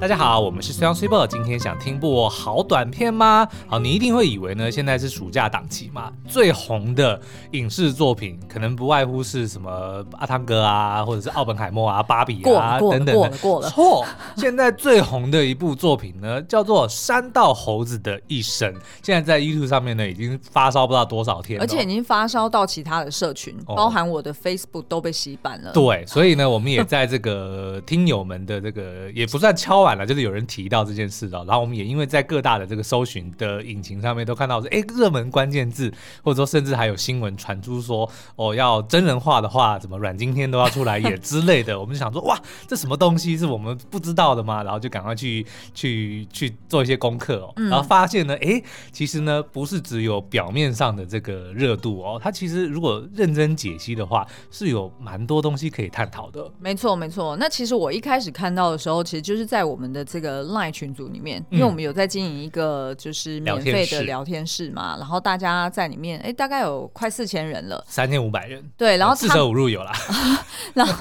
大家好，我们是 Sun Super。今天想听部好短片吗？好，你一定会以为呢，现在是暑假档期嘛，最红的影视作品可能不外乎是什么阿汤哥啊，或者是奥本海默啊、芭比啊等等的。过了，错，现在最红的一部作品呢，叫做《山道猴子的一生》，现在在 YouTube 上面呢，已经发烧不知道多少天了，而且已经发烧到其他的社群，哦、包含我的 Facebook 都被洗版了。对，所以呢，我们也在这个听友们的这个也不算敲就是有人提到这件事的，然后我们也因为在各大的这个搜寻的引擎上面都看到说，哎，热门关键字，或者说甚至还有新闻传出说，哦，要真人化的话，怎么阮经天都要出来演之类的，我们就想说，哇，这什么东西是我们不知道的吗？然后就赶快去去去做一些功课哦，然后发现呢，哎，其实呢不是只有表面上的这个热度哦，它其实如果认真解析的话，是有蛮多东西可以探讨的。没错，没错。那其实我一开始看到的时候，其实就是在我们的这个。Line 群组里面，因为我们有在经营一个就是免费的聊天室嘛，然后大家在里面，哎，大概有快四千人了，三千五百人，对，然后四舍五入有啦，然后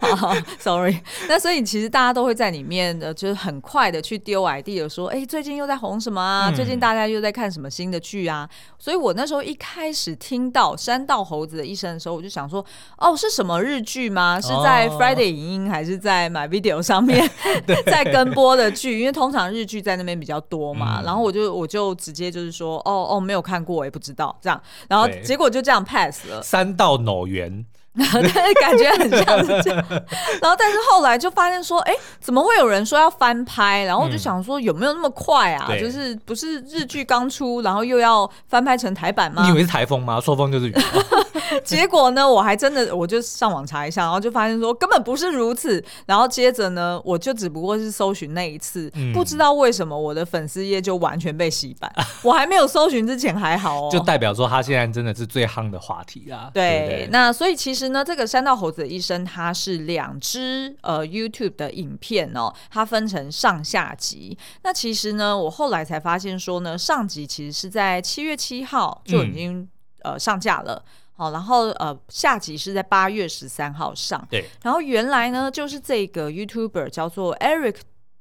好，sorry，那所以其实大家都会在里面的，就是很快的去丢 idea 说，哎，最近又在红什么啊？嗯、最近大家又在看什么新的剧啊？所以我那时候一开始听到《山道猴子的一生》的时候，我就想说，哦，是什么日剧吗？是在 Friday 影音还是在 My Video 上面？在跟播的剧，因为通常日剧在那边比较多嘛，嗯、然后我就我就直接就是说，哦哦，没有看过，我也不知道这样，然后结果就这样 pass 了。三道脑圆。对，感觉很像是这样。然后，但是后来就发现说，哎，怎么会有人说要翻拍？然后我就想说，有没有那么快啊？嗯、就是不是日剧刚出，然后又要翻拍成台版吗？你以为是台风吗？说风就是雨。结果呢，我还真的我就上网查一下，然后就发现说根本不是如此。然后接着呢，我就只不过是搜寻那一次，嗯、不知道为什么我的粉丝页就完全被洗版。我还没有搜寻之前还好哦，就代表说他现在真的是最夯的话题啊。对，那所以其实。那这个山道猴子的一生，它是两支呃 YouTube 的影片哦，它分成上下集。那其实呢，我后来才发现说呢，上集其实是在七月七号就已经、嗯、呃上架了，好，然后呃下集是在八月十三号上。对，然后原来呢，就是这个 YouTuber 叫做 Eric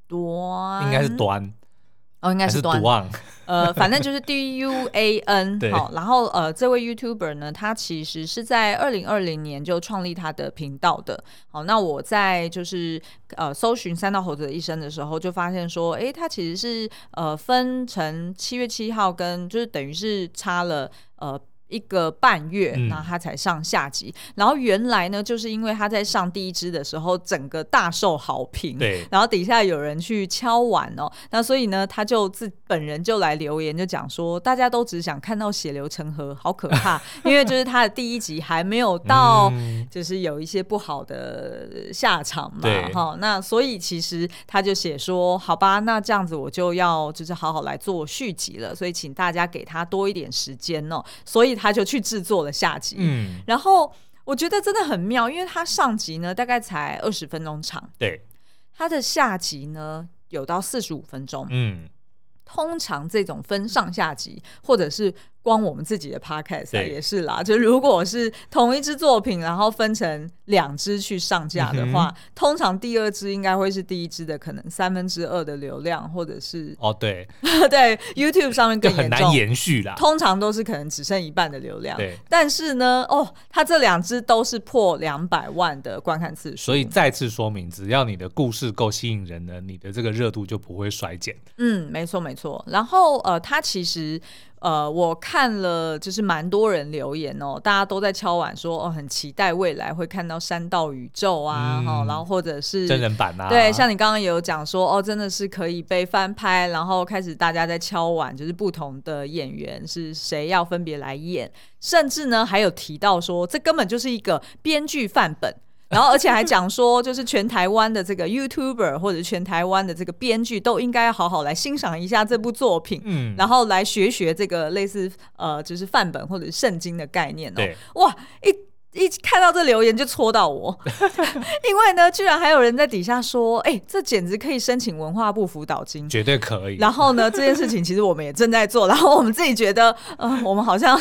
端，应该是端。哦，应该是端，呃，反正就是 D U A N 好，然后呃，这位 YouTuber 呢，他其实是在二零二零年就创立他的频道的。好，那我在就是呃搜寻三道猴子的一生的时候，就发现说，哎，他其实是呃分成七月七号跟就是等于是差了呃。一个半月，然后他才上下集。嗯、然后原来呢，就是因为他在上第一支的时候，整个大受好评。对。然后底下有人去敲碗哦，那所以呢，他就自本人就来留言，就讲说，大家都只想看到血流成河，好可怕。因为就是他的第一集还没有到，就是有一些不好的下场嘛。哈、嗯，那所以其实他就写说，好吧，那这样子我就要就是好好来做续集了。所以请大家给他多一点时间哦。所以。他就去制作了下集，嗯，然后我觉得真的很妙，因为他上集呢大概才二十分钟长，对，他的下集呢有到四十五分钟，嗯，通常这种分上下集或者是。光我们自己的 podcast 也是啦，就如果是同一支作品，然后分成两支去上架的话，嗯、通常第二支应该会是第一支的可能三分之二的流量，或者是哦对 对，YouTube 上面更很难延续啦。通常都是可能只剩一半的流量，对。但是呢，哦，它这两支都是破两百万的观看次数，所以再次说明，只要你的故事够吸引人呢，你的这个热度就不会衰减。嗯，没错没错。然后呃，它其实。呃，我看了，就是蛮多人留言哦，大家都在敲碗说，哦，很期待未来会看到山道宇宙啊，哈、嗯，然后或者是真人版啊，对，像你刚刚也有讲说，哦，真的是可以被翻拍，然后开始大家在敲碗，就是不同的演员是谁要分别来演，甚至呢还有提到说，这根本就是一个编剧范本。然后，而且还讲说，就是全台湾的这个 YouTuber 或者全台湾的这个编剧都应该好好来欣赏一下这部作品，嗯，然后来学学这个类似呃，就是范本或者圣经的概念哦。对，哇，一。一看到这留言就戳到我，因为呢，居然还有人在底下说：“哎、欸，这简直可以申请文化部辅导金，绝对可以。”然后呢，这件事情其实我们也正在做，然后我们自己觉得，嗯、呃，我们好像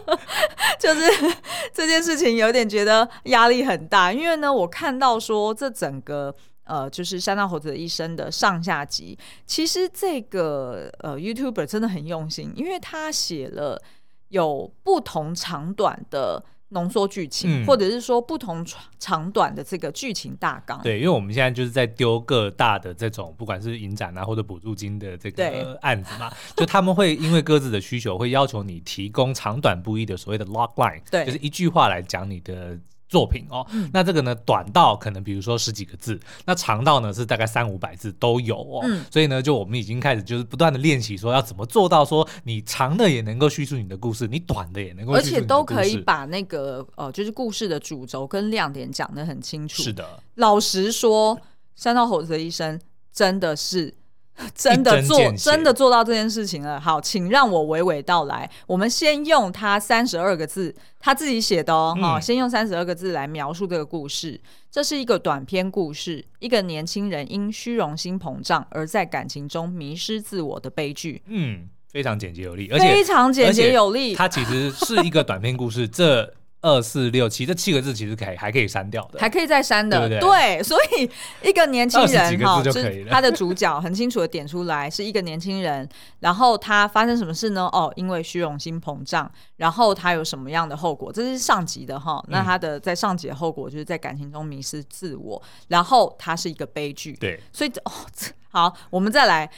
就是这件事情有点觉得压力很大，因为呢，我看到说这整个呃，就是山道猴子的一生的上下集。其实这个呃 YouTuber 真的很用心，因为他写了有不同长短的。浓缩剧情，嗯、或者是说不同长短的这个剧情大纲。对，因为我们现在就是在丢各大的这种，不管是影展啊或者补助金的这个案子嘛，就他们会因为各自的需求，会要求你提供长短不一的所谓的 logline，对，就是一句话来讲你的。作品哦，嗯、那这个呢，短到可能比如说十几个字，那长到呢是大概三五百字都有哦。嗯、所以呢，就我们已经开始就是不断的练习，说要怎么做到说你长的也能够叙述你的故事，你短的也能够，而且都可以把那个呃，就是故事的主轴跟亮点讲得很清楚。是的，老实说，山道猴子的一生真的是。真的做真的做到这件事情了。好，请让我娓娓道来。我们先用他三十二个字，他自己写的哦。哈、嗯，先用三十二个字来描述这个故事。这是一个短篇故事，一个年轻人因虚荣心膨胀而在感情中迷失自我的悲剧。嗯，非常简洁有力，而且非常简洁有力。它其实是一个短篇故事。这二四六七这七个字其实可以还可以删掉的，还可以再删的，对，对，对，所以一个年轻人哈，就是他的主角很清楚的点出来是一个年轻人，然后他发生什么事呢？哦，因为虚荣心膨胀，然后他有什么样的后果？这是上集的哈，那他的在上集的后果就是在感情中迷失自我，然后他是一个悲剧，对，所以哦，好，我们再来。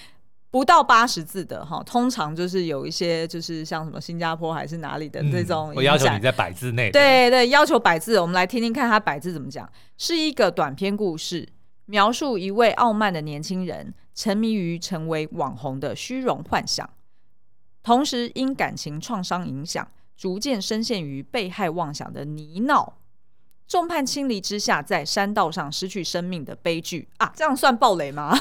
不到八十字的哈，通常就是有一些就是像什么新加坡还是哪里的这种、嗯，我要求你在百字内。对对，要求百字，我们来听听看他百字怎么讲。是一个短篇故事，描述一位傲慢的年轻人沉迷于成为网红的虚荣幻想，同时因感情创伤影响，逐渐深陷于被害妄想的泥淖。众叛亲离之下，在山道上失去生命的悲剧啊，这样算暴雷吗？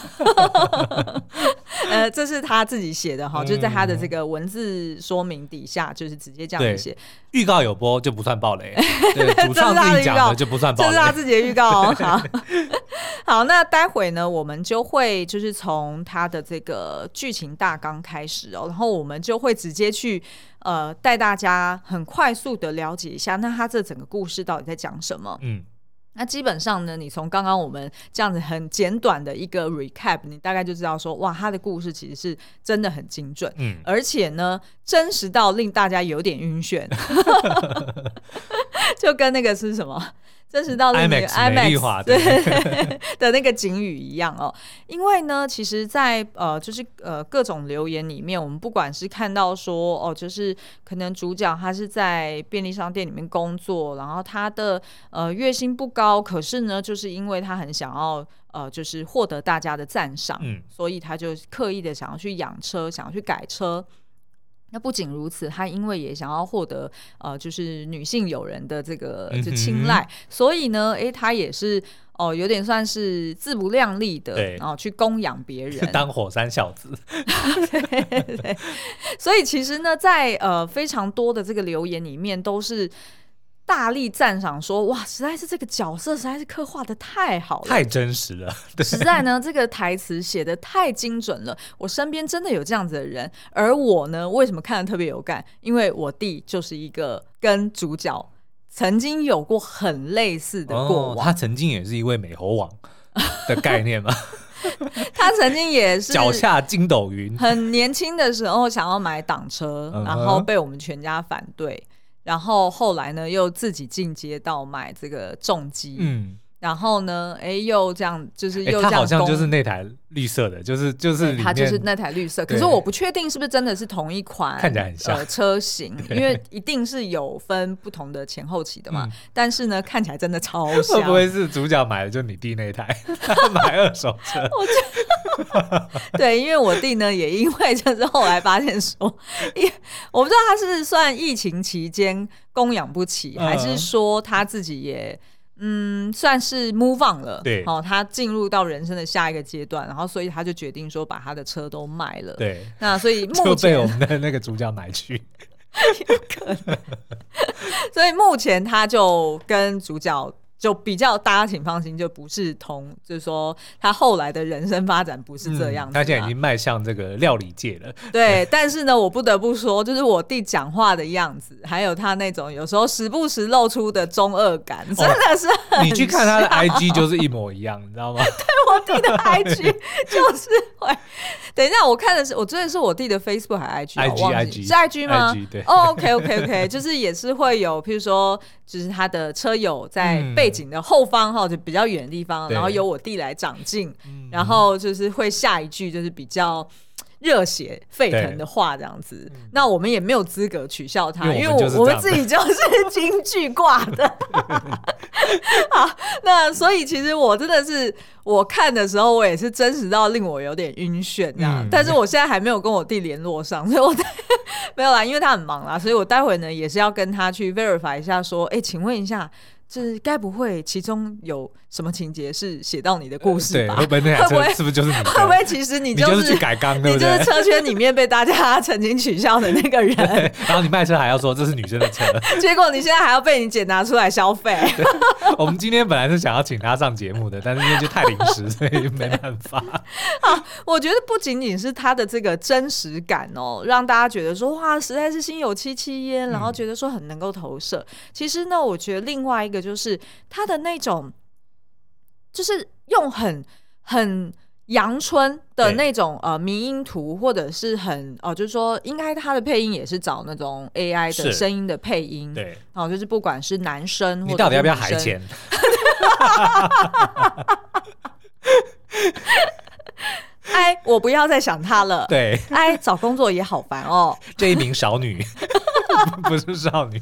呃，这是他自己写的哈，嗯、就是在他的这个文字说明底下，就是直接这样写。预告有播就不算暴雷，对，主创自己讲的就不算暴雷，这是他自己的预告哦。好，好，那待会呢，我们就会就是从他的这个剧情大纲开始哦，然后我们就会直接去。呃，带大家很快速的了解一下，那他这整个故事到底在讲什么？嗯，那基本上呢，你从刚刚我们这样子很简短的一个 recap，你大概就知道说，哇，他的故事其实是真的很精准，嗯，而且呢，真实到令大家有点晕眩，就跟那个是什么？真实到那个 IMAX 对。的那个警语一样哦，因为呢，其实在，在呃，就是呃各种留言里面，我们不管是看到说哦，就是可能主角他是在便利商店里面工作，然后他的呃月薪不高，可是呢，就是因为他很想要呃，就是获得大家的赞赏，嗯，所以他就刻意的想要去养车，想要去改车。那不仅如此，他因为也想要获得呃，就是女性友人的这个就青睐，嗯、所以呢，哎，他也是哦、呃，有点算是自不量力的，然后、呃、去供养别人，当火山小子。对，对，所以其实呢，在呃非常多的这个留言里面，都是。大力赞赏说：“哇，实在是这个角色实在是刻画的太好了，太真实了。对，实在呢，这个台词写的太精准了。我身边真的有这样子的人，而我呢，为什么看的特别有感？因为我弟就是一个跟主角曾经有过很类似的过往。哦，他曾经也是一位美猴王的概念嘛。他曾经也是脚下筋斗云，很年轻的时候想要买挡车，然后被我们全家反对。”然后后来呢，又自己进阶到买这个重机，然后呢，哎，又这样，就是又这样，他好像就是那台绿色的，就是就是他就是那台绿色，可是我不确定是不是真的是同一款，看起来很像呃车型，因为一定是有分不同的前后期的嘛。但是呢，看起来真的超像。会不会是主角买的就你弟那台，买二手车？我对，因为我弟呢，也因为就是后来发现说，因我不知道他是算疫情期间供养不起，还是说他自己也嗯算是 move on 了，对，哦，他进入到人生的下一个阶段，然后所以他就决定说把他的车都卖了，对，那所以目前就被我们的那个主角买去，有可能，所以目前他就跟主角。就比较大家请放心，就不是同，就是说他后来的人生发展不是这样。他现在已经迈向这个料理界了。对，但是呢，我不得不说，就是我弟讲话的样子，还有他那种有时候时不时露出的中二感，真的是，哦。你去看他的 IG 就是一模一样，你知道吗？对，我弟的 IG 就是会。等一下，我看的是我追的是我弟的 Facebook 还是 IG？IG IG 是 IG 吗？IG 对。哦，OK OK OK，就是也是会有，譬如说，就是他的车友在背景的后方哈，就比较远的地方，然后由我弟来掌镜，然后就是会下一句就是比较。热血沸腾的话，这样子，那我们也没有资格取笑他，因为我我们自己就是 京剧挂的。好，那所以其实我真的是我看的时候，我也是真实到令我有点晕眩这样，但是我现在还没有跟我弟联络上，所以我 没有啦，因为他很忙啦，所以我待会呢也是要跟他去 verify 一下，说，哎，请问一下。就是该不会其中有什么情节是写到你的故事吧？呃、对，会不会那台车 是不是就是你？会不会其实你就是，你就是去改缸，对不对？你就是车圈里面被大家曾经取笑的那个人。然后你卖车还要说这是女生的车，结果你现在还要被你姐拿出来消费。我们今天本来是想要请他上节目的，但是因为就太临时，所以没办法。啊，我觉得不仅仅是他的这个真实感哦，让大家觉得说哇，实在是心有戚戚焉，然后觉得说很能够投射。嗯、其实呢，我觉得另外一个。就是他的那种，就是用很很阳春的那种呃迷音图，或者是很哦、呃，就是说应该他的配音也是找那种 AI 的声音的配音，对，哦，就是不管是男生，或者你到底要不要海钱？哎，我不要再想他了。对，哎，找工作也好烦哦。这一名少女 不是少女。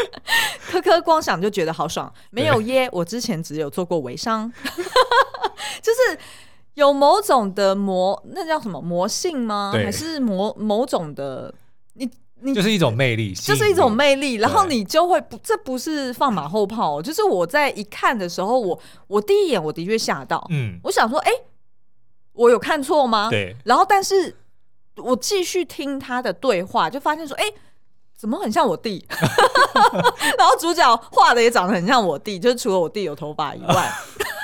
科科光想就觉得好爽，没有耶！我之前只有做过微商，就是有某种的魔，那叫什么魔性吗？还是魔某种的？你你就是一种魅力，就是一种魅力。然后你就会不，这不是放马后炮，就是我在一看的时候，我我第一眼我的确吓到，嗯，我想说，哎，我有看错吗？对。然后，但是我继续听他的对话，就发现说，哎。怎么很像我弟？然后主角画的也长得很像我弟，就是除了我弟有头发以外。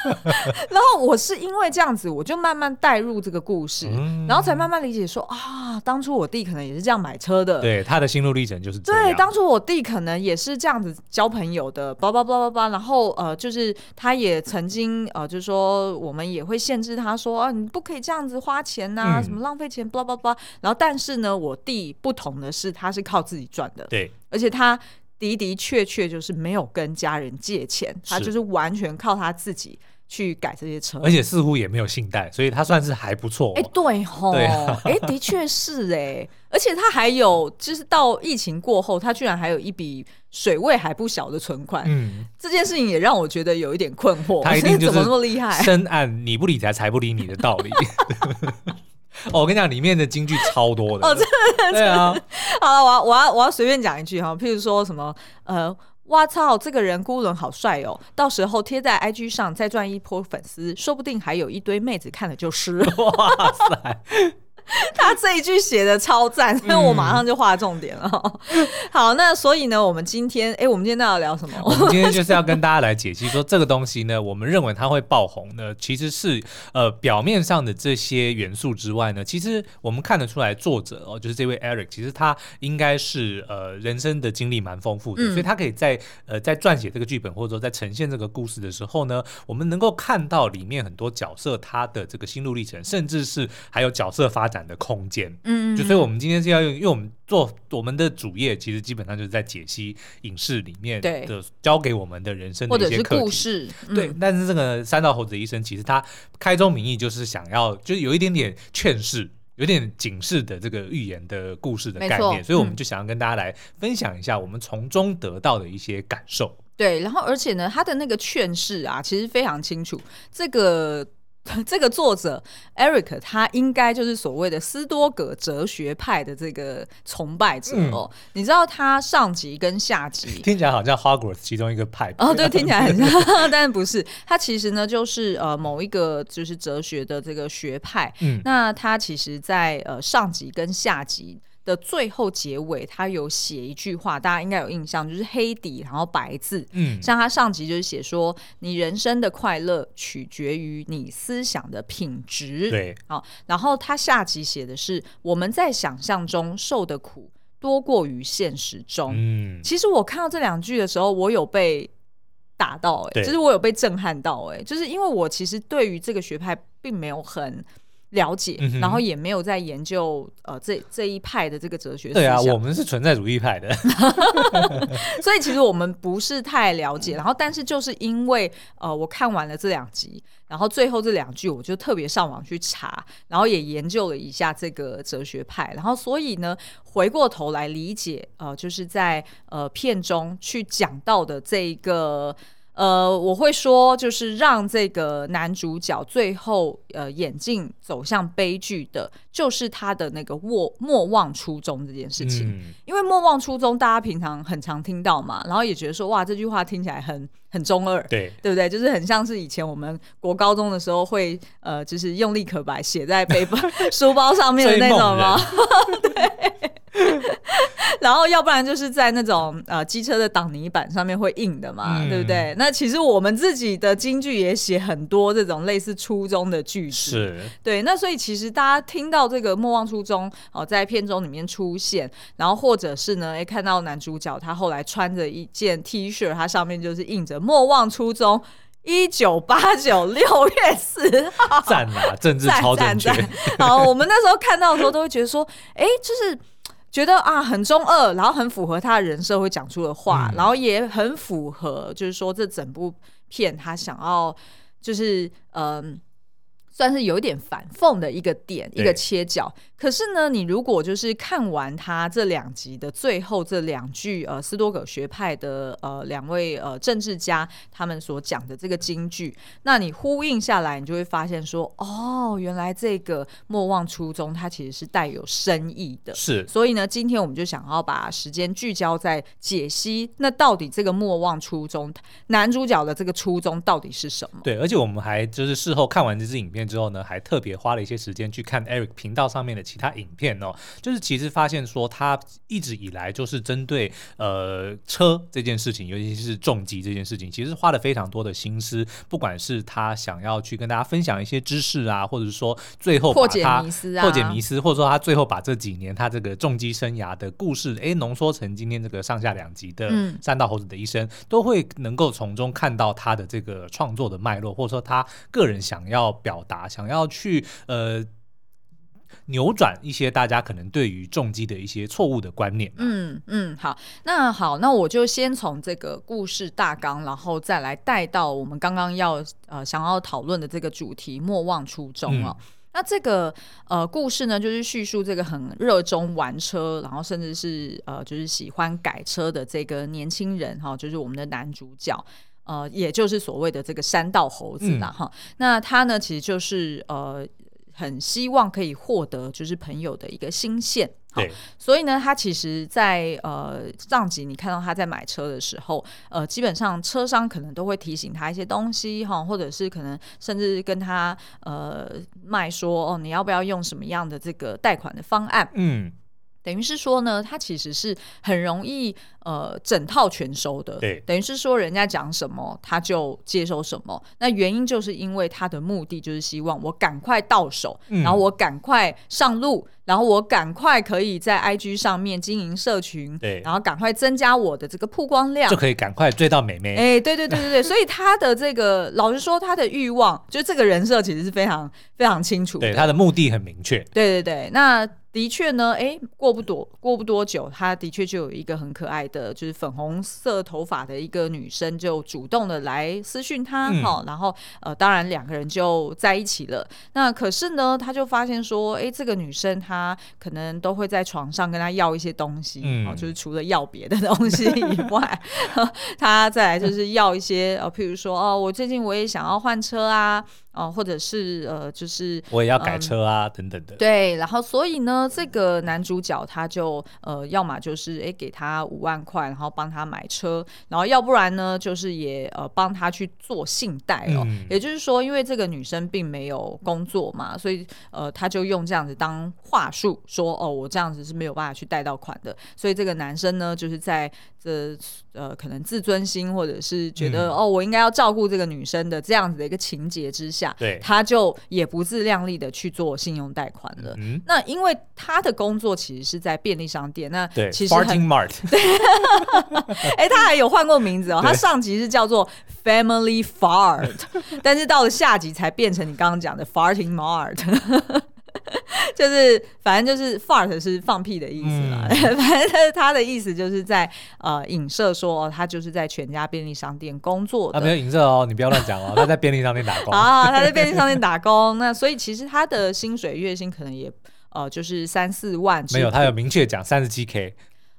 然后我是因为这样子，我就慢慢带入这个故事，嗯、然后才慢慢理解说啊，当初我弟可能也是这样买车的。对，他的心路历程就是这样。对，当初我弟可能也是这样子交朋友的，叭叭叭叭叭。然后呃，就是他也曾经呃，就是说我们也会限制他说啊，你不可以这样子花钱呐、啊，嗯、什么浪费钱，叭叭叭。然后但是呢，我弟不同的是，他是靠自己赚的。对，而且他的的确确就是没有跟家人借钱，他就是完全靠他自己。去改这些车，而且似乎也没有信贷，所以他算是还不错、哦。哎、欸，对吼，哎、啊欸，的确是哎，而且他还有，就是到疫情过后，他居然还有一笔水位还不小的存款。嗯，这件事情也让我觉得有一点困惑。他一 定就是怎么那么厉害？深谙你不理财，财不理你的道理。哦，我跟你讲，里面的金句超多的。哦，真的，对啊。好了，我要我要我要随便讲一句哈，譬如说什么呃。哇操！这个人孤轮好帅哦，到时候贴在 IG 上再赚一波粉丝，说不定还有一堆妹子看了就湿。哇塞！他这一句写的超赞，所以我马上就画重点了。嗯、好，那所以呢，我们今天，哎，我们今天要聊什么？我们今天就是要跟大家来解析说，这个东西呢，我们认为它会爆红呢，其实是呃表面上的这些元素之外呢，其实我们看得出来，作者哦，就是这位 Eric，其实他应该是呃人生的经历蛮丰富的，嗯、所以他可以在呃在撰写这个剧本或者说在呈现这个故事的时候呢，我们能够看到里面很多角色他的这个心路历程，甚至是还有角色发展的空间，嗯，就所以我们今天是要用，因为我们做我们的主业，其实基本上就是在解析影视里面的教给我们的人生的一些故事，嗯、对。但是这个三道猴子医生，其实他开宗明义就是想要，就是有一点点劝世，有点警示的这个寓言的故事的概念，所以我们就想要跟大家来分享一下我们从中得到的一些感受。对，然后而且呢，他的那个劝世啊，其实非常清楚这个。这个作者 Eric，他应该就是所谓的斯多葛哲学派的这个崇拜者哦。嗯、你知道他上集跟下集 听起来好像 Hogwarts 其中一个派哦，对，听起来很像，但是不是。他其实呢，就是呃某一个就是哲学的这个学派。嗯，那他其实在呃上集跟下集。的最后结尾，他有写一句话，大家应该有印象，就是黑底然后白字，嗯，像他上集就是写说，你人生的快乐取决于你思想的品质，对，好，然后他下集写的是我们在想象中受的苦多过于现实中，嗯，其实我看到这两句的时候，我有被打到、欸，哎，就是我有被震撼到、欸，哎，就是因为我其实对于这个学派并没有很。了解，然后也没有在研究呃这这一派的这个哲学。对啊，我们是存在主义派的，所以其实我们不是太了解。然后，但是就是因为呃我看完了这两集，然后最后这两句，我就特别上网去查，然后也研究了一下这个哲学派。然后，所以呢，回过头来理解呃，就是在呃片中去讲到的这一个。呃，我会说，就是让这个男主角最后呃演进走向悲剧的，就是他的那个莫莫忘初衷这件事情。嗯、因为莫忘初衷，大家平常很常听到嘛，然后也觉得说，哇，这句话听起来很很中二，对对不对？就是很像是以前我们国高中的时候会呃，就是用力可白写在背包 书包上面的那种吗？对。然后，要不然就是在那种呃机车的挡泥板上面会印的嘛，嗯、对不对？那其实我们自己的京剧也写很多这种类似初中的句子，是对。那所以其实大家听到这个莫忘初衷哦、呃，在片中里面出现，然后或者是呢，哎，看到男主角他后来穿着一件 T 恤，它上面就是印着“莫忘初衷”，一九八九六月四号，赞啊，政治超正确。好，我们那时候看到的时候都会觉得说，哎，就是。觉得啊很中二，然后很符合他的人设会讲出的话，嗯、然后也很符合，就是说这整部片他想要就是嗯。算是有一点反讽的一个点，一个切角。可是呢，你如果就是看完他这两集的最后这两句，呃，斯多葛学派的呃两位呃政治家他们所讲的这个金句，那你呼应下来，你就会发现说，哦，原来这个莫忘初衷，它其实是带有深意的。是，所以呢，今天我们就想要把时间聚焦在解析，那到底这个莫忘初衷，男主角的这个初衷到底是什么？对，而且我们还就是事后看完这支影片。之后呢，还特别花了一些时间去看 Eric 频道上面的其他影片哦，就是其实发现说他一直以来就是针对呃车这件事情，尤其是重疾这件事情，其实花了非常多的心思，不管是他想要去跟大家分享一些知识啊，或者是说最后破解迷思啊，破解迷思，或者说他最后把这几年他这个重击生涯的故事，哎，浓缩成今天这个上下两集的《三道猴子的一生》，嗯，都会能够从中看到他的这个创作的脉络，或者说他个人想要表达。想要去呃扭转一些大家可能对于重机的一些错误的观念。嗯嗯，好，那好，那我就先从这个故事大纲，然后再来带到我们刚刚要呃想要讨论的这个主题——莫忘初衷哦。嗯、那这个呃故事呢，就是叙述这个很热衷玩车，然后甚至是呃就是喜欢改车的这个年轻人哈、哦，就是我们的男主角。呃，也就是所谓的这个山道猴子啦，哈、嗯，那他呢，其实就是呃，很希望可以获得就是朋友的一个心线，对，所以呢，他其实在，在呃上集你看到他在买车的时候，呃，基本上车商可能都会提醒他一些东西，哈，或者是可能甚至跟他呃卖说，哦，你要不要用什么样的这个贷款的方案，嗯。等于是说呢，他其实是很容易呃整套全收的。对，等于是说人家讲什么他就接收什么。那原因就是因为他的目的就是希望我赶快到手，嗯、然后我赶快上路，然后我赶快可以在 IG 上面经营社群，对，然后赶快增加我的这个曝光量，就可以赶快追到美眉。哎、欸，对对对对对，所以他的这个老实说，他的欲望就这个人设其实是非常非常清楚的，对，他的目的很明确。对对对，那。的确呢，哎，过不多过不多久，他的确就有一个很可爱的，就是粉红色头发的一个女生，就主动的来私讯他，哈、嗯，然后呃，当然两个人就在一起了。那可是呢，他就发现说，哎，这个女生她可能都会在床上跟他要一些东西，嗯、哦，就是除了要别的东西以 外，他再来就是要一些，呃，譬如说，哦，我最近我也想要换车啊。啊，或者是呃，就是我也要改车啊，嗯、等等的。对，然后所以呢，这个男主角他就呃，要么就是哎给他五万块，然后帮他买车，然后要不然呢，就是也呃帮他去做信贷哦。嗯、也就是说，因为这个女生并没有工作嘛，所以呃，他就用这样子当话术说哦，我这样子是没有办法去贷到款的。所以这个男生呢，就是在这呃可能自尊心或者是觉得、嗯、哦，我应该要照顾这个女生的这样子的一个情节之下。对，他就也不自量力的去做信用贷款了。嗯，那因为他的工作其实是在便利商店，那其实很 Mart。对，哎，他还有换过名字哦。他上集是叫做 Family Fart，但是到了下集才变成你刚刚讲的 Farting Mart。就是，反正就是 fart 是放屁的意思嘛。嗯、反正他的意思就是在呃影射说，他就是在全家便利商店工作的。啊没有影射哦，你不要乱讲哦。他在便利商店打工 啊，他在便利商店打工。那所以其实他的薪水月薪可能也呃就是三四万。没有，他有明确讲三十七 K。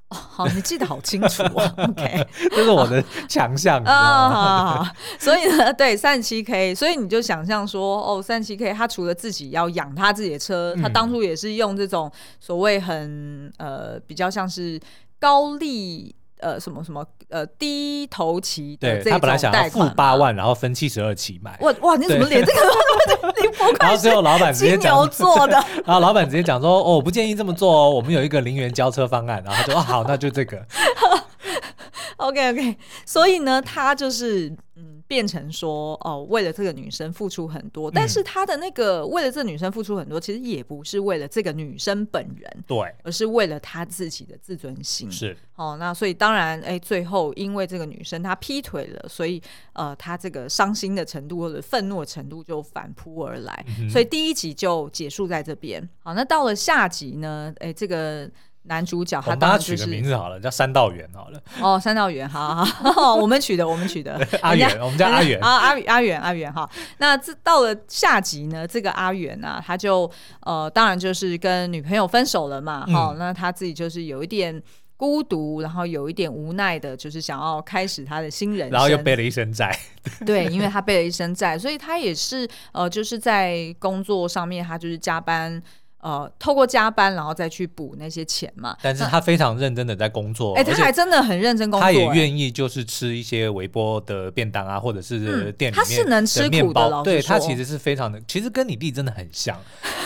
哦，好，你记得好清楚啊。OK，这是我的强项啊。所以呢，对，三十七 K，所以你就想象说，哦，三十七 K，他除了自己要养他自己的车，嗯、他当初也是用这种所谓很呃比较像是高利。呃，什么什么呃，低头期的这种贷款，他本来想要付八万，然后分七十二期买。哇哇，你怎么连这个都不快？然后最后老板直接讲 然后老板直接讲说，哦，我不建议这么做哦，我们有一个零元交车方案。然后他说，哦，好，那就这个。OK OK，所以呢，他就是嗯。变成说哦，为了这个女生付出很多，但是他的那个为了这个女生付出很多，其实也不是为了这个女生本人，对，而是为了他自己的自尊心。是哦，那所以当然，哎，最后因为这个女生她劈腿了，所以呃，他这个伤心的程度或者愤怒的程度就反扑而来，嗯、所以第一集就结束在这边。好，那到了下集呢？哎，这个。男主角他当然就是，取个名字好了，叫三道元好了。哦，三道元，好好好，我们取的，我们取的。阿元，我们叫阿元。啊，阿阿元，阿元哈。那这到了下集呢，这个阿元啊，他就呃，当然就是跟女朋友分手了嘛。好、嗯，那他自己就是有一点孤独，然后有一点无奈的，就是想要开始他的新人生。然后又背了一身债。对，因为他背了一身债，所以他也是呃，就是在工作上面，他就是加班。呃，透过加班，然后再去补那些钱嘛。但是他非常认真的在工作，哎、欸，他还真的很认真工作。他也愿意就是吃一些微波的便当啊，或者是店里面的面包。他是能吃苦的，对，他其实是非常的，其实跟你弟真的很像，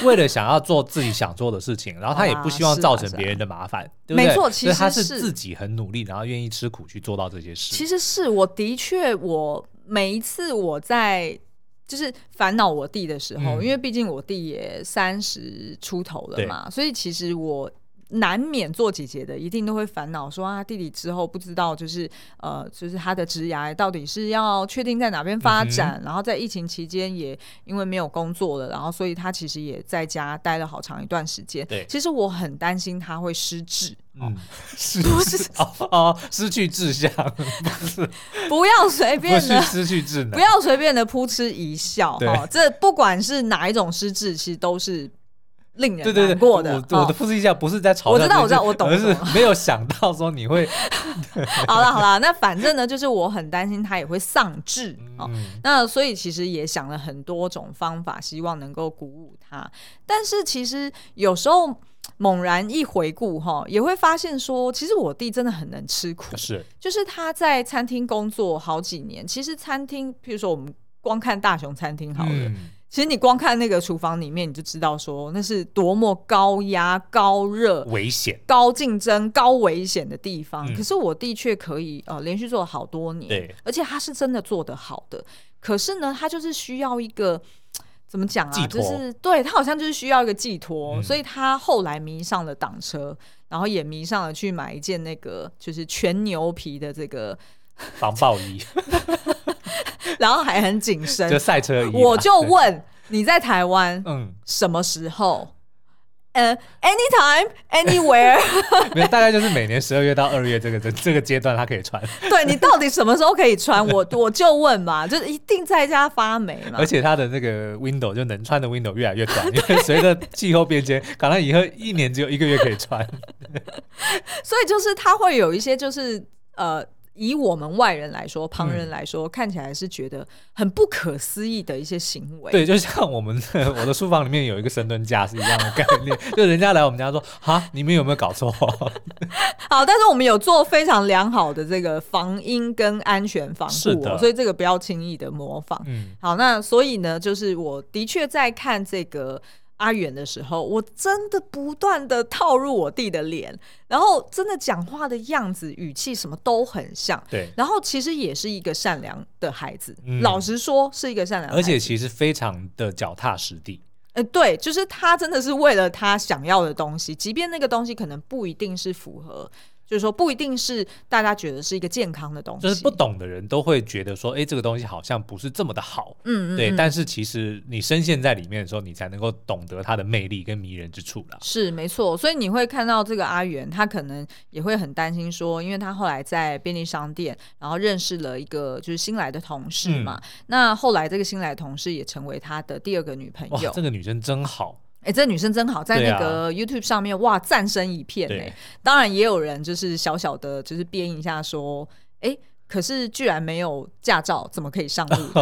为了想要做自己想做的事情，然后他也不希望 造成别人的麻烦，对不对？没错，其实他是自己很努力，然后愿意吃苦去做到这些事。其实是我的确，我每一次我在。就是烦恼我弟的时候，嗯、因为毕竟我弟也三十出头了嘛，所以其实我难免做姐姐的一定都会烦恼说啊，弟弟之后不知道就是呃，就是他的职涯到底是要确定在哪边发展，嗯、然后在疫情期间也因为没有工作了，然后所以他其实也在家待了好长一段时间。对，其实我很担心他会失智。嗯，是不是。哦哦，失去志向，不是，不要随便的失去智能，不要随便的扑哧一笑哈。这不管是哪一种失智，其实都是令人难过的。我我的复制一下不是在嘲笑，我知道我知道我懂，而是没有想到说你会。好了好了，那反正呢，就是我很担心他也会丧志哦。那所以其实也想了很多种方法，希望能够鼓舞他。但是其实有时候。猛然一回顾哈，也会发现说，其实我弟真的很能吃苦。是，就是他在餐厅工作好几年，其实餐厅，譬如说我们光看大熊餐厅好了，嗯、其实你光看那个厨房里面，你就知道说那是多么高压、高热、危险、高竞争、高危险的地方。嗯、可是我的确可以呃连续做了好多年，对，而且他是真的做得好的。可是呢，他就是需要一个。怎么讲啊？就是对他好像就是需要一个寄托，嗯、所以他后来迷上了挡车，然后也迷上了去买一件那个就是全牛皮的这个防爆衣，然后还很紧身，就赛车衣。我就问你在台湾，嗯，什么时候？呃、uh，anytime, anywhere，没有，大概就是每年十二月到二月这个这这个阶段，他可以穿。对，你到底什么时候可以穿？我我就问嘛，就是一定在家发霉嘛。而且它的那个 window 就能穿的 window 越来越短，因为随着气候变迁，可能以后一年只有一个月可以穿。所以就是它会有一些就是呃。以我们外人来说，旁人来说，嗯、看起来是觉得很不可思议的一些行为。对，就像我们的我的书房里面有一个深蹲架是一样的概念，就人家来我们家说，哈，你们有没有搞错？好，但是我们有做非常良好的这个防音跟安全防护，所以这个不要轻易的模仿。嗯，好，那所以呢，就是我的确在看这个。阿远的时候，我真的不断的套入我弟的脸，然后真的讲话的样子、语气什么都很像。对，然后其实也是一个善良的孩子，嗯、老实说是一个善良的孩子，而且其实非常的脚踏实地。哎、欸，对，就是他真的是为了他想要的东西，即便那个东西可能不一定是符合。就是说，不一定是大家觉得是一个健康的东西，就是不懂的人都会觉得说，哎，这个东西好像不是这么的好，嗯，对。嗯、但是其实你深陷在里面的时候，你才能够懂得它的魅力跟迷人之处了。是没错，所以你会看到这个阿元，他可能也会很担心说，因为他后来在便利商店，然后认识了一个就是新来的同事嘛，嗯、那后来这个新来的同事也成为他的第二个女朋友。这个女生真好。哎，这女生真好，在那个 YouTube 上面，啊、哇，赞声一片哎。欸当然也有人就是小小的，就是编一下说，哎。可是居然没有驾照，怎么可以上路.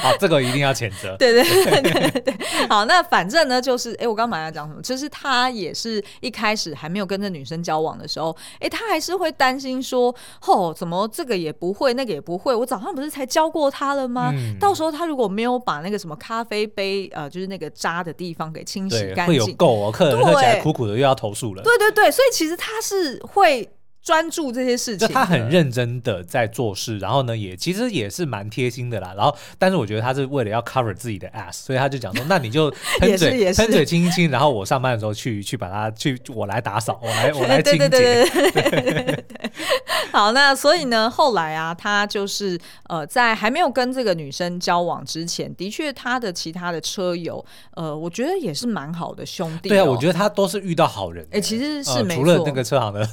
好，这个一定要谴责。对对对对对。好，那反正呢，就是哎，我刚刚要讲什么？就是他也是一开始还没有跟这女生交往的时候，哎，他还是会担心说，哦，怎么这个也不会，那个也不会？我早上不是才教过他了吗？嗯、到时候他如果没有把那个什么咖啡杯，呃，就是那个渣的地方给清洗干净，会有垢哦，客人喝起来苦苦的，又要投诉了。对对对，所以其实他是会。专注这些事情，就他很认真的在做事，然后呢，也其实也是蛮贴心的啦。然后，但是我觉得他是为了要 cover 自己的 ass，所以他就讲说，那你就 喷嘴喷嘴亲一亲，然后我上班的时候去去把它去我来打扫，我来 我来清洁。对对对对对 对对。好，那所以呢，后来啊，他就是呃，在还没有跟这个女生交往之前，的确他的其他的车友，呃，我觉得也是蛮好的兄弟。对啊，我觉得他都是遇到好人。哎，其实是除了那个车行的。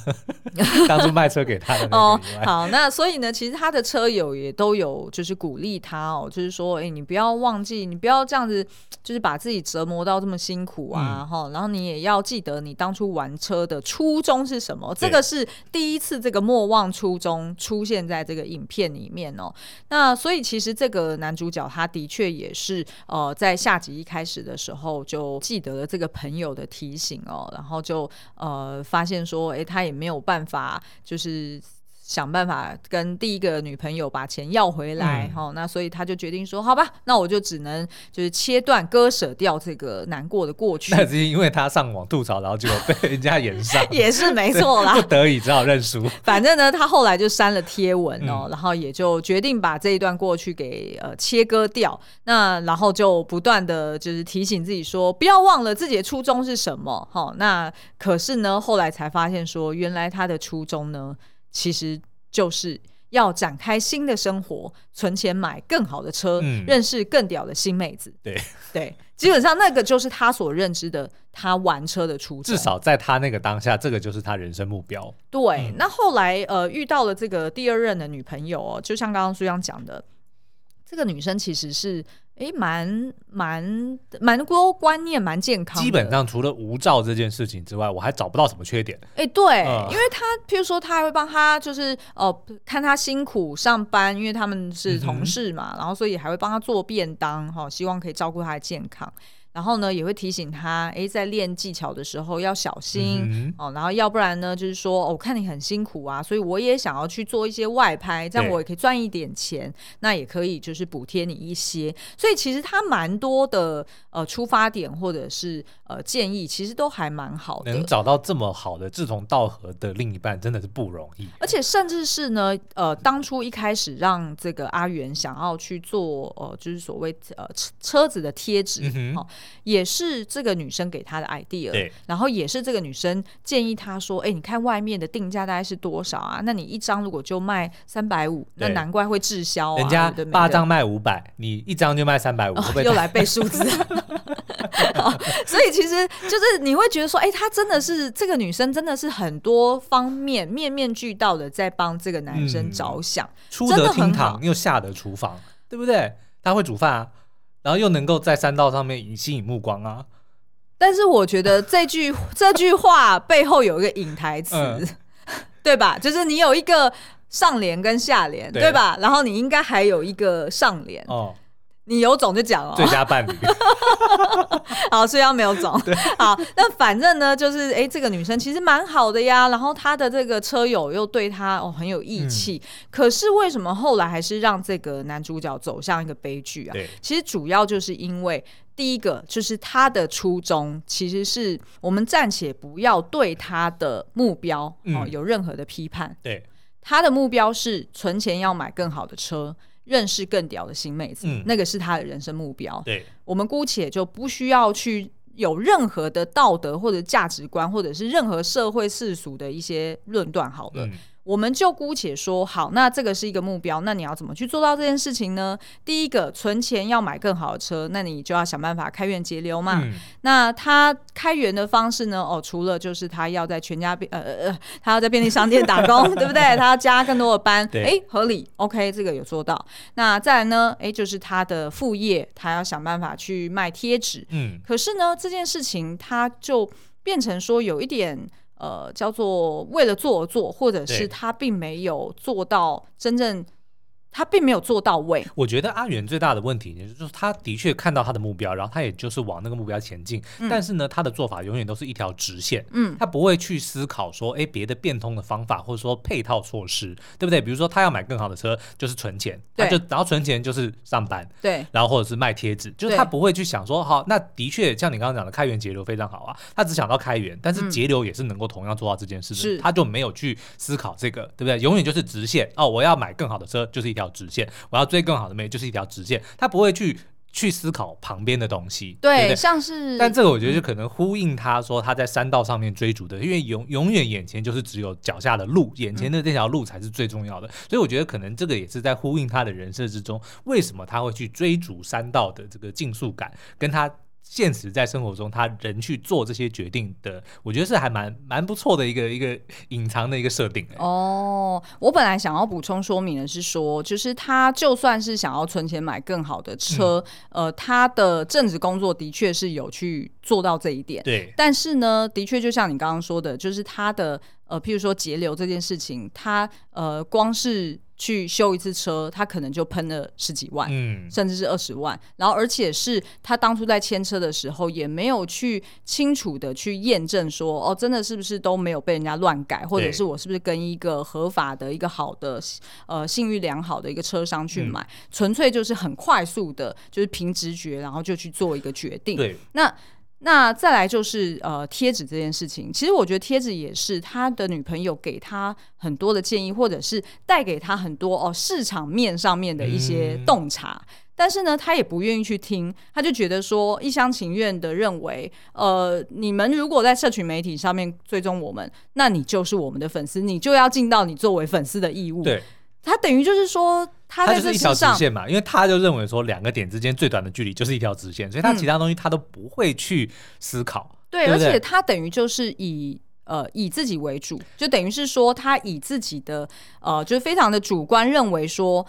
当初卖车给他的哦，好，那所以呢，其实他的车友也都有就是鼓励他哦，就是说，哎，你不要忘记，你不要这样子，就是把自己折磨到这么辛苦啊，哈、嗯，然后你也要记得你当初玩车的初衷是什么，这个是第一次这个莫忘初衷出现在这个影片里面哦。那所以其实这个男主角他的确也是呃，在下集一开始的时候就记得了这个朋友的提醒哦，然后就呃发现说，哎，他也没有办法。啊就是想办法跟第一个女朋友把钱要回来，哈、嗯，那所以他就决定说，好吧，那我就只能就是切断、割舍掉这个难过的过去。那是因为他上网吐槽，然后就被人家炎上，也是没错啦，不得已只好认输。反正呢，他后来就删了贴文哦，嗯、然后也就决定把这一段过去给呃切割掉。那然后就不断的就是提醒自己说，不要忘了自己的初衷是什么，哈。那可是呢，后来才发现说，原来他的初衷呢。其实就是要展开新的生活，存钱买更好的车，嗯、认识更屌的新妹子。对对，基本上那个就是他所认知的他玩车的初衷。至少在他那个当下，这个就是他人生目标。对，嗯、那后来呃遇到了这个第二任的女朋友哦，就像刚刚书央讲的，这个女生其实是。哎，蛮蛮蛮多观念，蛮健康。基本上除了无照这件事情之外，我还找不到什么缺点。哎，对，呃、因为他譬如说，他还会帮他，就是呃，看他辛苦上班，因为他们是同事嘛，嗯、然后所以还会帮他做便当，哈、哦，希望可以照顾他的健康。然后呢，也会提醒他，哎，在练技巧的时候要小心、嗯、哦。然后要不然呢，就是说，哦，我看你很辛苦啊，所以我也想要去做一些外拍，这样我也可以赚一点钱，那也可以就是补贴你一些。所以其实他蛮多的呃出发点或者是呃建议，其实都还蛮好的。能找到这么好的志同道合的另一半，真的是不容易。而且甚至是呢，呃，当初一开始让这个阿元想要去做呃，就是所谓呃车子的贴纸，哦也是这个女生给他的 idea，对然后也是这个女生建议他说：“哎，你看外面的定价大概是多少啊？那你一张如果就卖三百五，那难怪会滞销啊。人家八张卖五百，你一张就卖三百五，又来背数字。所以其实就是你会觉得说，哎，她真的是这个女生，真的是很多方面面面俱到的在帮这个男生着想，嗯、出得厅堂又下得厨房，对不对？她会煮饭啊。”然后又能够在山道上面引吸引目光啊！但是我觉得这句 这句话背后有一个隐台词，嗯、对吧？就是你有一个上联跟下联，对，对吧？然后你应该还有一个上联哦。你有种就讲哦，最佳伴侣。好，虽然没有种。好，那反正呢，就是哎、欸，这个女生其实蛮好的呀。然后她的这个车友又对她哦很有义气、嗯。可是为什么后来还是让这个男主角走向一个悲剧啊？其实主要就是因为第一个就是他的初衷，其实是我们暂且不要对他的目标、嗯、哦有任何的批判。对，他的目标是存钱要买更好的车。认识更屌的新妹子，嗯，那个是他的人生目标。对，我们姑且就不需要去有任何的道德或者价值观，或者是任何社会世俗的一些论断。好了。嗯我们就姑且说好，那这个是一个目标，那你要怎么去做到这件事情呢？第一个，存钱要买更好的车，那你就要想办法开源节流嘛。嗯、那他开源的方式呢？哦，除了就是他要在全家便呃呃呃，他要在便利商店打工，对不对？他要加更多的班，哎，合理，OK，这个有做到。那再来呢？哎，就是他的副业，他要想办法去卖贴纸。嗯，可是呢，这件事情他就变成说有一点。呃，叫做为了做而做，或者是他并没有做到真正。他并没有做到位。我觉得阿元最大的问题呢，就是他的确看到他的目标，然后他也就是往那个目标前进。嗯、但是呢，他的做法永远都是一条直线。嗯，他不会去思考说，哎，别的变通的方法，或者说配套措施，对不对？比如说，他要买更好的车，就是存钱，他就然后存钱就是上班，对，然后或者是卖贴纸，就是他不会去想说，好，那的确像你刚刚讲的开源节流非常好啊，他只想到开源，但是节流也是能够同样做到这件事的，嗯、他就没有去思考这个，对不对？永远就是直线哦，我要买更好的车，就是一条。直线，我要追更好的妹，就是一条直线，他不会去去思考旁边的东西，对，对对，像是，但这个我觉得就可能呼应他说他在山道上面追逐的，嗯、因为永永远眼前就是只有脚下的路，眼前的这条路才是最重要的，嗯，所以我觉得可能这个也是在呼应他的人设之中，为什么他会去追逐山道的这个竞速感，跟他。现实在生活中，他人去做这些决定的，我觉得是还蛮蛮不错的一个一个隐藏的一个设定。哦，我本来想要补充说明的是说，就是他就算是想要存钱买更好的车，嗯、呃，他的正职工作的确是有去做到这一点。对，但是呢，的确就像你刚刚说的，就是他的呃，譬如说节流这件事情，他呃，光是。去修一次车，他可能就喷了十几万，嗯，甚至是二十万。然后，而且是他当初在签车的时候，也没有去清楚的去验证说，哦，真的是不是都没有被人家乱改，或者是我是不是跟一个合法的一个好的呃信誉良好的一个车商去买，嗯，纯粹就是很快速的，就是凭直觉，然后就去做一个决定。对，那。那再来就是呃贴纸这件事情，其实我觉得贴纸也是他的女朋友给他很多的建议，或者是带给他很多哦市场面上面的一些洞察，嗯、但是呢，他也不愿意去听，他就觉得说一厢情愿的认为，呃，你们如果在社群媒体上面追踪我们，那你就是我们的粉丝，你就要尽到你作为粉丝的义务。对。他等于就是说，他在这就是一条直线嘛，因为他就认为说，两个点之间最短的距离就是一条直线，所以他其他东西他都不会去思考。嗯、对，对，对，而且他等于就是以呃以自己为主，就等于是说他以自己的呃就是非常的主观认为说。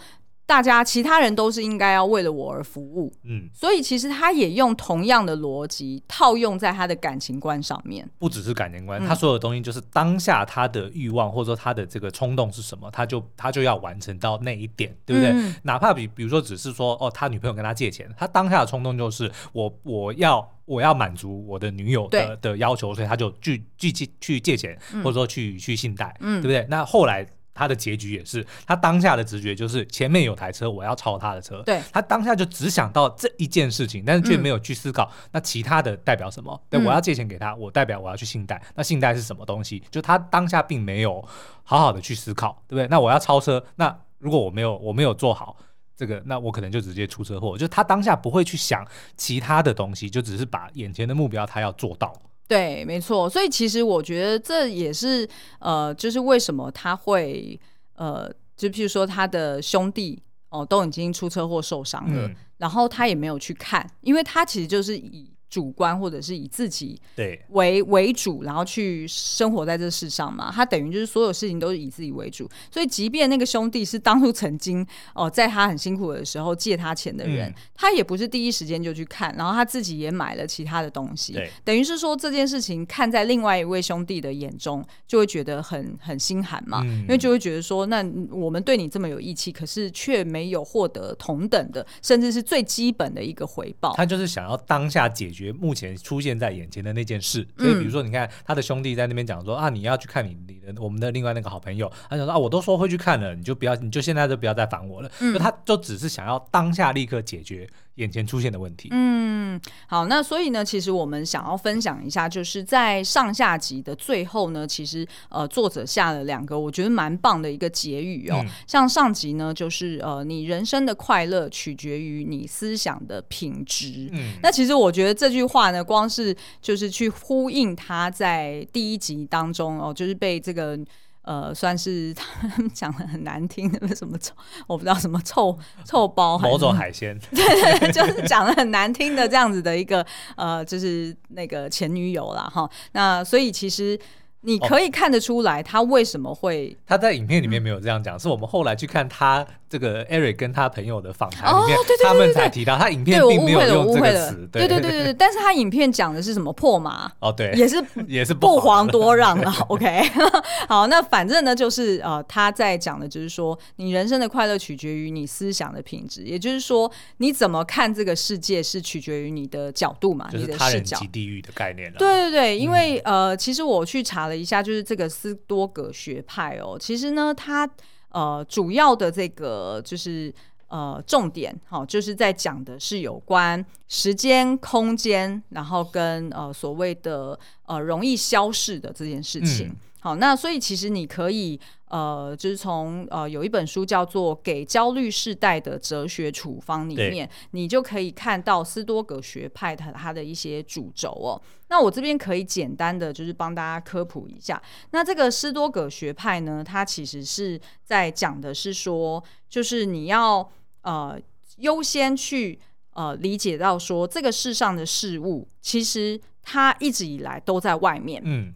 大家其他人都是应该要为了我而服务，嗯，所以其实他也用同样的逻辑套用在他的感情观上面，不只是感情观，嗯，他所有的东西就是当下他的欲望或者说他的这个冲动是什么，他就他就要完成到那一点，对不对？嗯，哪怕比比如说只是说哦，他女朋友跟他借钱，他当下的冲动就是我我要我要满足我的女友的的要求，所以他就去去去去借钱，或者说去去信贷，嗯，对不对？那后来。他的结局也是，他当下的直觉就是前面有台车，我要超他的车。对，他当下就只想到这一件事情，但是却没有去思考、嗯、那其他的代表什么。对，我要借钱给他，我代表我要去信贷，那信贷是什么东西？就他当下并没有好好的去思考，对不对？那我要超车，那如果我没有我没有做好这个，那我可能就直接出车祸。就他当下不会去想其他的东西，就只是把眼前的目标他要做到。对，没错，所以其实我觉得这也是呃，就是为什么他会呃，就譬如说他的兄弟哦都已经出车祸受伤了，嗯，然后他也没有去看，因为他其实就是以主观或者是以自己对为为主，然后去生活在这世上嘛。他等于就是所有事情都是以自己为主，所以即便那个兄弟是当初曾经哦、呃，在他很辛苦的时候借他钱的人，嗯、他也不是第一时间就去看，然后他自己也买了其他的东西。对，等于是说这件事情看在另外一位兄弟的眼中，就会觉得很很心寒嘛，嗯、因为就会觉得说，那我们对你这么有义气，可是却没有获得同等的，甚至是最基本的一个回报。他就是想要当下解决。目前出现在眼前的那件事，所以比如说，你看他的兄弟在那边讲说啊，你要去看你你的我们的另外那个好朋友，他想说啊，我都说会去看了，你就不要，你就现在就不要再烦我了。就他就只是想要当下立刻解决眼前出现的问题。嗯，好，那所以呢，其实我们想要分享一下，就是在上下集的最后呢，其实呃，作者下了两个我觉得蛮棒的一个结语哦。嗯、像上集呢，就是呃，你人生的快乐取决于你思想的品质。嗯，那其实我觉得这句话呢，光是就是去呼应他在第一集当中哦，就是被这个。呃，算是他 们讲的很难听的什么臭，我不知道什么臭 臭包，某种海鲜，对对对，就是讲的很难听的这样子的一个呃，就是那个前女友啦。哈。那所以其实。你可以看得出来，他为什么会？他在影片里面没有这样讲，嗯、是我们后来去看他这个 Eric 跟他朋友的访谈里面，哦、对对对对他们才提到，他影片并没有用这个词。对对对对对，但是他影片讲的是什么破马？哦，对，也是 也是不遑多让了。OK，好，那反正呢，就是呃，他在讲的就是说，你人生的快乐取决于你思想的品质，也就是说，你怎么看这个世界是取决于你的角度嘛，就是他人即地狱的概念了。对对对，因为、嗯、呃，其实我去查。了一下，就是这个斯多葛学派哦，其实呢，它呃主要的这个就是呃重点，好、哦，就是在讲的是有关时间、空间，然后跟呃所谓的呃容易消逝的这件事情。嗯好，那所以其实你可以，呃，就是从呃有一本书叫做《给焦虑世代的哲学处方》里面，你就可以看到斯多葛学派的它的一些主轴哦。那我这边可以简单的就是帮大家科普一下。那这个斯多葛学派呢，它其实是在讲的是说，就是你要呃优先去呃理解到说，这个世上的事物其实它一直以来都在外面，嗯。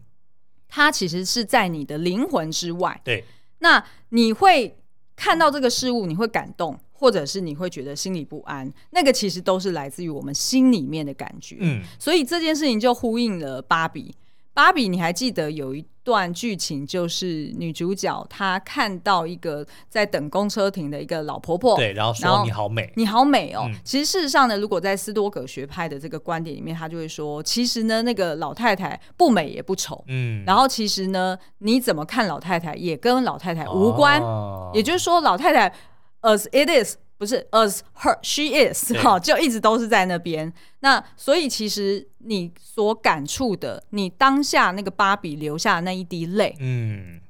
它其实是在你的灵魂之外。对，那你会看到这个事物，你会感动，或者是你会觉得心里不安，那个其实都是来自于我们心里面的感觉。嗯，所以这件事情就呼应了芭比。芭比，你还记得有一段剧情就是女主角她看到一个在等公车亭的一个老婆婆，对，然后说你好美，你好美哦。嗯、其实事实上呢，如果在斯多葛学派的这个观点里面，他就会说，其实呢，那个老太太不美也不丑，嗯，然后其实呢，你怎么看老太太也跟老太太无关，哦、也就是说，老太太 as it is。不是，as her she is 哈对，就一直都是在那边。那所以其实你所感触的，你当下那个芭比流下的那一滴泪，嗯。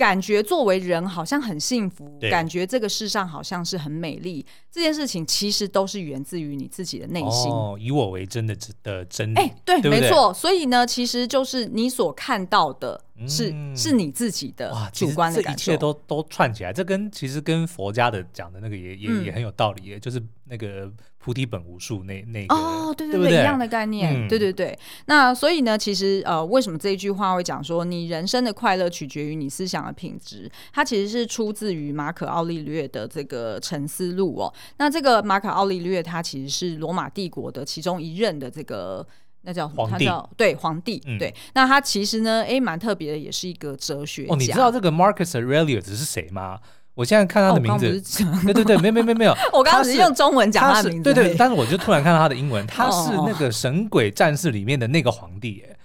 感觉作为人好像很幸福，感觉这个世上好像是很美丽。这件事情其实都是源自于你自己的内心。哦，以我为真的的真理。哎，对，对对没错。所以呢，其实就是你所看到的是，是、嗯、是你自己的主观的感受。这一切都都串起来，这跟其实跟佛家的讲的那个也也、嗯、也很有道理，就是那个。菩提本无树，那那个哦，对对对，对对一样的概念，嗯、对对对。那所以呢，其实呃，为什么这一句话会讲说你人生的快乐取决于你思想的品质？它其实是出自于马可奥利略的这个《沉思录》哦。那这个马可奥利略，他其实是罗马帝国的其中一任的这个那叫皇帝，对皇帝，嗯、对。那他其实呢，哎，蛮特别的，也是一个哲学家。哦，你知道这个 Marcus Aurelius 是谁吗？我现在看他的名字，哦、对对对，没没没没有，我刚刚 只是用中文讲他的名字，对对，但是我就突然看到他的英文，他是那个《神鬼战士》里面的那个皇帝，耶。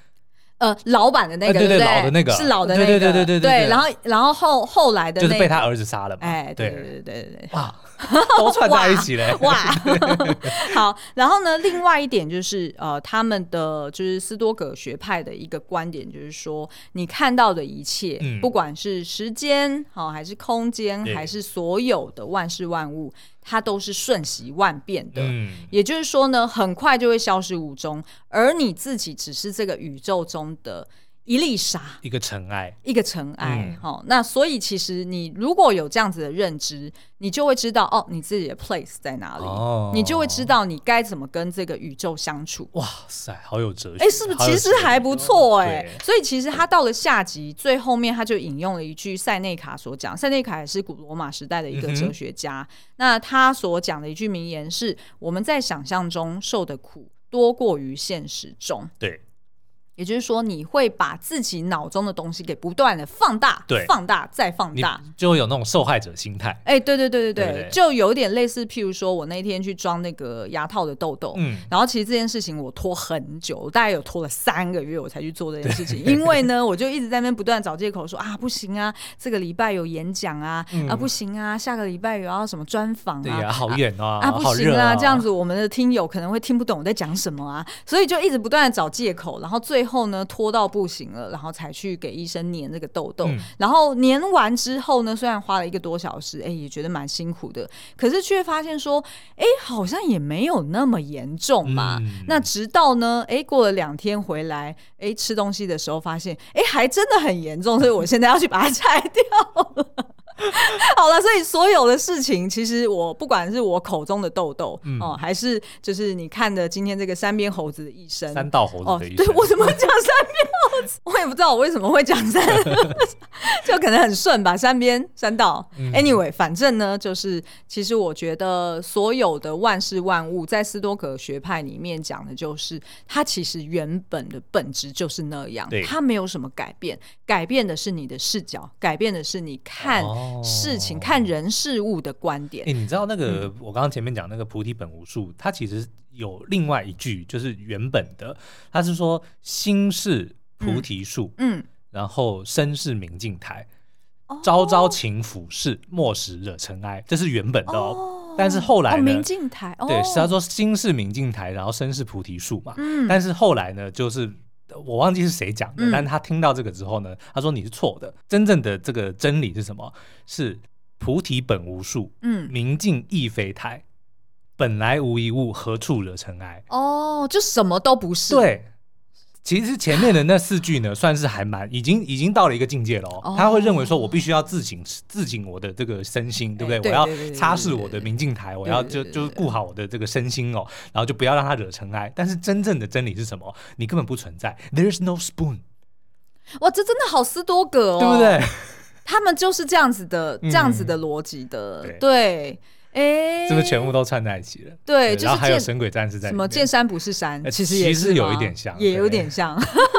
呃，老版的那个，对对，老的那个。是老的那个，对对对对对。然后，然后后后来的就是被他儿子杀了嘛。哎，对对对对对。哇，都串在一起嘞。哇，好。然后呢，另外一点就是，呃，他们的就是斯多葛学派的一个观点，就是说，你看到的一切，不管是时间好还是空间，还是所有的万事万物。它都是瞬息万变的，嗯、也就是说呢，很快就会消失无踪，而你自己只是这个宇宙中的一粒沙，一个尘埃，一个尘埃。嗯、好，那所以其实你如果有这样子的认知，你就会知道哦，你自己的 place 在哪里，哦、你就会知道你该怎么跟这个宇宙相处。哇塞，好有哲学！哎、欸，是不是其实还不错哎、欸？所以其实他到了下集最后面，他就引用了一句塞内卡所讲，塞内卡也是古罗马时代的一个哲学家。嗯、那他所讲的一句名言是：我们在想象中受的苦多过于现实中。对。也就是说，你会把自己脑中的东西给不断的放大，对，放大再放大，就会有那种受害者心态。哎、欸，对对对对对，对对对，就有点类似，譬如说我那天去装那个牙套的痘痘，嗯，然后其实这件事情我拖很久，大概有拖了三个月，我才去做这件事情。因为呢，我就一直在那边不断找借口说啊，不行啊，这个礼拜有演讲啊，嗯、啊不行啊，下个礼拜有要什么专访啊，对呀、啊，好远啊，啊不行啊，啊这样子我们的听友可能会听不懂我在讲什么啊，所以就一直不断的找借口，然后最后呢拖到。不行了，然后才去给医生粘这个痘痘。嗯、然后粘完之后呢，虽然花了一个多小时，哎，也觉得蛮辛苦的。可是却发现说，哎，好像也没有那么严重嘛。嗯、那直到呢，哎，过了两天回来，哎，吃东西的时候发现，哎，还真的很严重。所以我现在要去把它拆掉了。好了，所以所有的事情，其实我不管是我口中的痘痘，嗯、哦，还是就是你看的今天这个三边猴子的一生，三道猴子的一生，哦、对我怎么会讲三边猴子？我也不知道我为什么会讲三，就可能很顺吧，三边三道。嗯、anyway，反正呢，就是其实我觉得所有的万事万物，在斯多葛学派里面讲的就是，它其实原本的本质就是那样，对它没有什么改变，改变的是你的视角，改变的是你看。哦事情看人事物的观点，哎、欸，你知道那个、嗯、我刚刚前面讲那个菩提本无树，它其实有另外一句，就是原本的，它是说心是菩提树，嗯，然后身是明镜台，嗯、朝朝勤拂拭，莫使惹尘埃，这是原本的哦。哦但是后来呢？哦、明镜台，哦、对，是他说心是明镜台，然后身是菩提树嘛。嗯，但是后来呢，就是。我忘记是谁讲的，嗯、但是他听到这个之后呢，他说你是错的。真正的这个真理是什么？是菩提本无树，嗯，明镜亦非台，本来无一物，何处惹尘埃？哦，就什么都不是。对。其实前面的那四句呢，算是还蛮已经已经到了一个境界了。哦，他会认为说，我必须要自省自省我的这个身心，对不对？我要擦拭我的明镜台，我要就就顾好我的这个身心哦，然后就不要让它惹尘埃。但是真正的真理是什么？你根本不存在，There's no spoon。哇，这真的好斯多葛哦，对不对？他们就是这样子的，这样子的逻辑的，对。哎，是不是全部都串在一起了？对，然后还有神鬼战士在。什么见山不是山，其实也是有一点像，也有点像。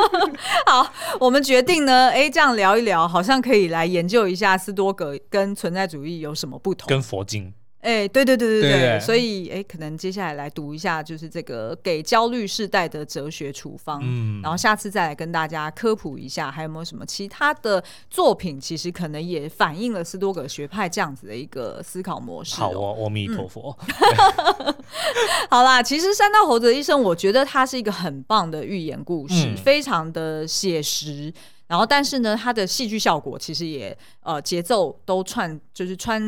好，我们决定呢，哎，这样聊一聊，好像可以来研究一下斯多葛跟存在主义有什么不同，跟佛经。哎、欸，对对对对对，所以哎、欸，可能接下来来读一下，就是这个给焦虑世代的哲学处方。嗯，然后下次再来跟大家科普一下，还有没有什么其他的作品，其实可能也反映了斯多葛学派这样子的一个思考模式、喔。好哦，阿弥陀佛。嗯、好啦，其实三道猴子的一生，我觉得它是一个很棒的寓言故事，嗯、非常的写实。然后，但是呢，它的戏剧效果其实也呃节奏都串，就是串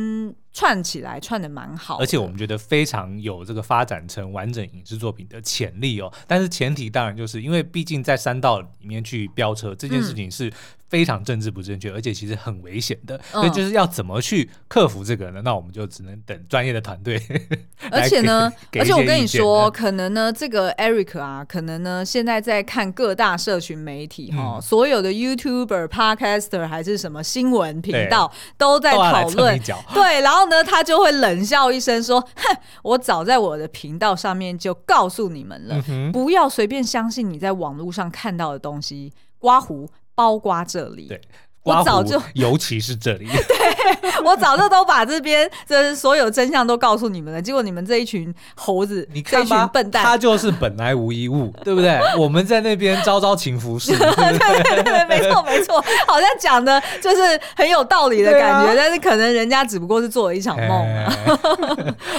串起来串的蛮好，而且我们觉得非常有这个发展成完整影视作品的潜力哦。但是前提当然就是因为毕竟在山道里面去飙车这件事情是。嗯非常政治不正确，而且其实很危险的，所以就是要怎么去克服这个呢？那我们就只能等专业的团队。而且呢，而且我跟你说，可能呢，这个 Eric 啊，可能呢，现在在看各大社群媒体哈，所有的 YouTuber、Podcaster 还是什么新闻频道都在讨论，对，然后呢，他就会冷笑一声说：“ 哼，我早在我的频道上面就告诉你们了，不要随便相信你在网络上看到的东西，刮胡。”包刮这里，对，我早就，尤其是这里，对，我早就都把这边这所有真相都告诉你们了。结果你们这一群猴子，你看这群笨蛋，他就是本来无一物，对不对？我们在那边朝朝勤拂拭，对对对，没错 没错，好像讲的就是很有道理的感觉，啊、但是可能人家只不过是做了一场梦、啊。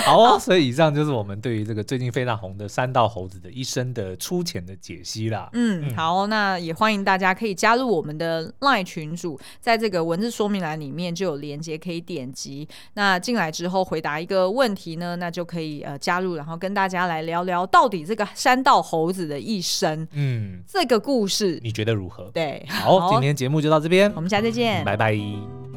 好哦，所以以上就是我们对于这个最近非常红的三道猴子的一生的粗浅的解析啦。嗯，好，那也欢迎大家可以加入我们的 LINE 群组，在这个文字说明栏里面就有连连接可以点击。那进来之后回答一个问题呢，那就可以呃加入，然后跟大家来聊聊到底这个山道猴子的一生，嗯，这个故事。你觉得如何？对，好，好，今天节目就到这边，我们下次见，拜拜。